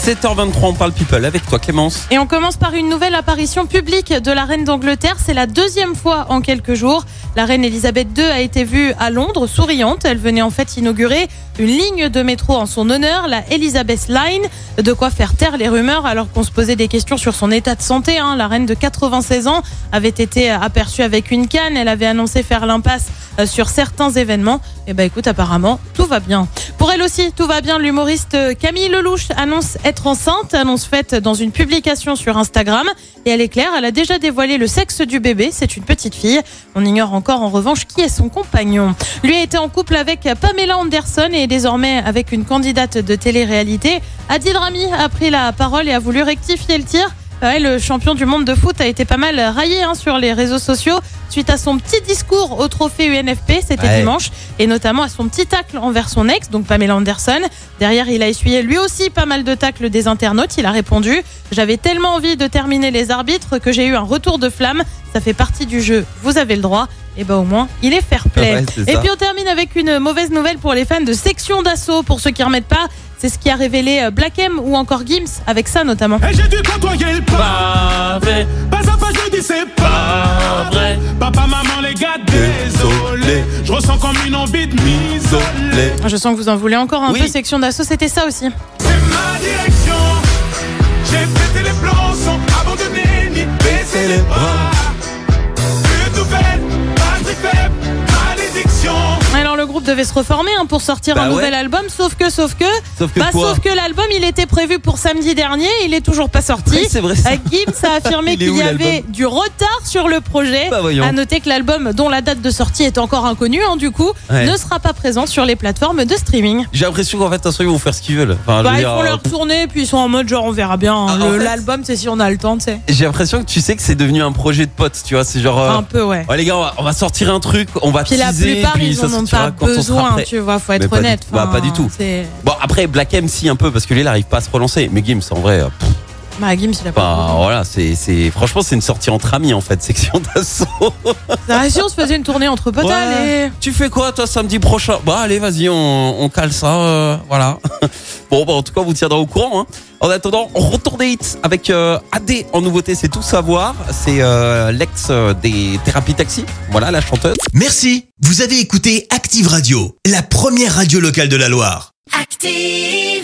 7h23, on parle people avec toi Clémence. Et on commence par une nouvelle apparition publique de la reine d'Angleterre. C'est la deuxième fois en quelques jours. La reine Elisabeth II a été vue à Londres, souriante. Elle venait en fait inaugurer une ligne de métro en son honneur, la Elizabeth Line. De quoi faire taire les rumeurs alors qu'on se posait des questions sur son état de santé. hein. La reine de 96 ans avait été aperçue avec une canne. Elle avait annoncé faire l'impasse euh, sur certains événements. Et ben écoute, apparemment, tout va bien. Pour elle aussi, tout va bien. L'humoriste Camille Lelouch annonce être enceinte, annonce faite dans une publication sur Instagram. Et elle est claire, elle a déjà dévoilé le sexe du bébé. C'est une petite fille. On ignore encore en revanche qui est son compagnon. Lui a été en couple avec Pamela Anderson et désormais avec une candidate de télé-réalité. Adil Rami a pris la parole et a voulu rectifier le tir. Ouais, le champion du monde de foot a été pas mal raillé hein, sur les réseaux sociaux suite à son petit discours au trophée UNFP, c'était Ouais. dimanche, et notamment à son petit tacle envers son ex, donc Pamela Anderson. Derrière, il a essuyé lui aussi pas mal de tacles des internautes. Il a répondu J'avais tellement envie de terminer les arbitres que j'ai eu un retour de flamme. Ça fait partie du jeu, vous avez le droit. Et ben au moins, il est fair play. Ouais, et ça. puis on termine avec une mauvaise nouvelle pour les fans de section d'assaut. Pour ceux qui remettent pas, c'est ce qui a révélé euh, Black M ou encore Gims, avec ça notamment. Et j'ai dû côtoyer le pas. à pas, je dis c'est pas vrai. Papa, maman, les gars, désolé. Je ressens comme une envie de m'isoler. Je sens que vous en voulez encore un Oui. peu. Section d'assaut, c'était ça aussi. C'est ma direction. J'ai pété les plans sans abandonner groupe devait se reformer hein, pour sortir Bah un ouais. nouvel album, sauf que, sauf que, Sauf que bah, sauf que l'album il était prévu pour samedi dernier, il est toujours pas sorti. Oui, c'est vrai, ça. Euh, Gims a affirmé qu'il y avait du retard sur le projet. Bah, à noter que l'album, dont la date de sortie est encore inconnue, hein, du coup, Ouais. ne sera pas présent sur les plateformes de streaming. J'ai l'impression qu'en fait, ils vont faire ce qu'ils veulent. Enfin, Bah, ils font euh, leur tournée, puis ils sont en mode genre on verra bien. hein. Ah, L'album, c'est si on a le temps, tu sais. J'ai l'impression que tu sais que c'est devenu un projet de potes, tu vois. C'est genre. euh, Un peu, ouais. Ouais, les gars, on va, on va sortir un truc, on va Puis la teaser, plupart, puis ils ça en ont pas besoin, tu vois, faut être Mais pas du honnête. Bah, pas du tout. Bon, après, Black M, si, un peu, parce que lui, il arrive pas à se relancer. Mais Gims, en vrai, pff, Bah, Gims, il a pas. bah, voilà, c'est, c'est, franchement, c'est une sortie entre amis, en fait, section d'assaut. Ça, si on se faisait une tournée entre potes, Ouais. allez. Tu fais quoi, toi, samedi prochain? Bah, allez, vas-y, on, on cale ça, euh, voilà. bon, bah, en tout cas, on vous tiendra au courant. Hein. En attendant, on retourne des hits avec euh, AD en nouveauté, c'est tout savoir. C'est euh, l'ex euh, des thérapies taxi. Voilà, la chanteuse. Merci, vous avez écouté Active Radio, la première radio locale de la Loire. Active.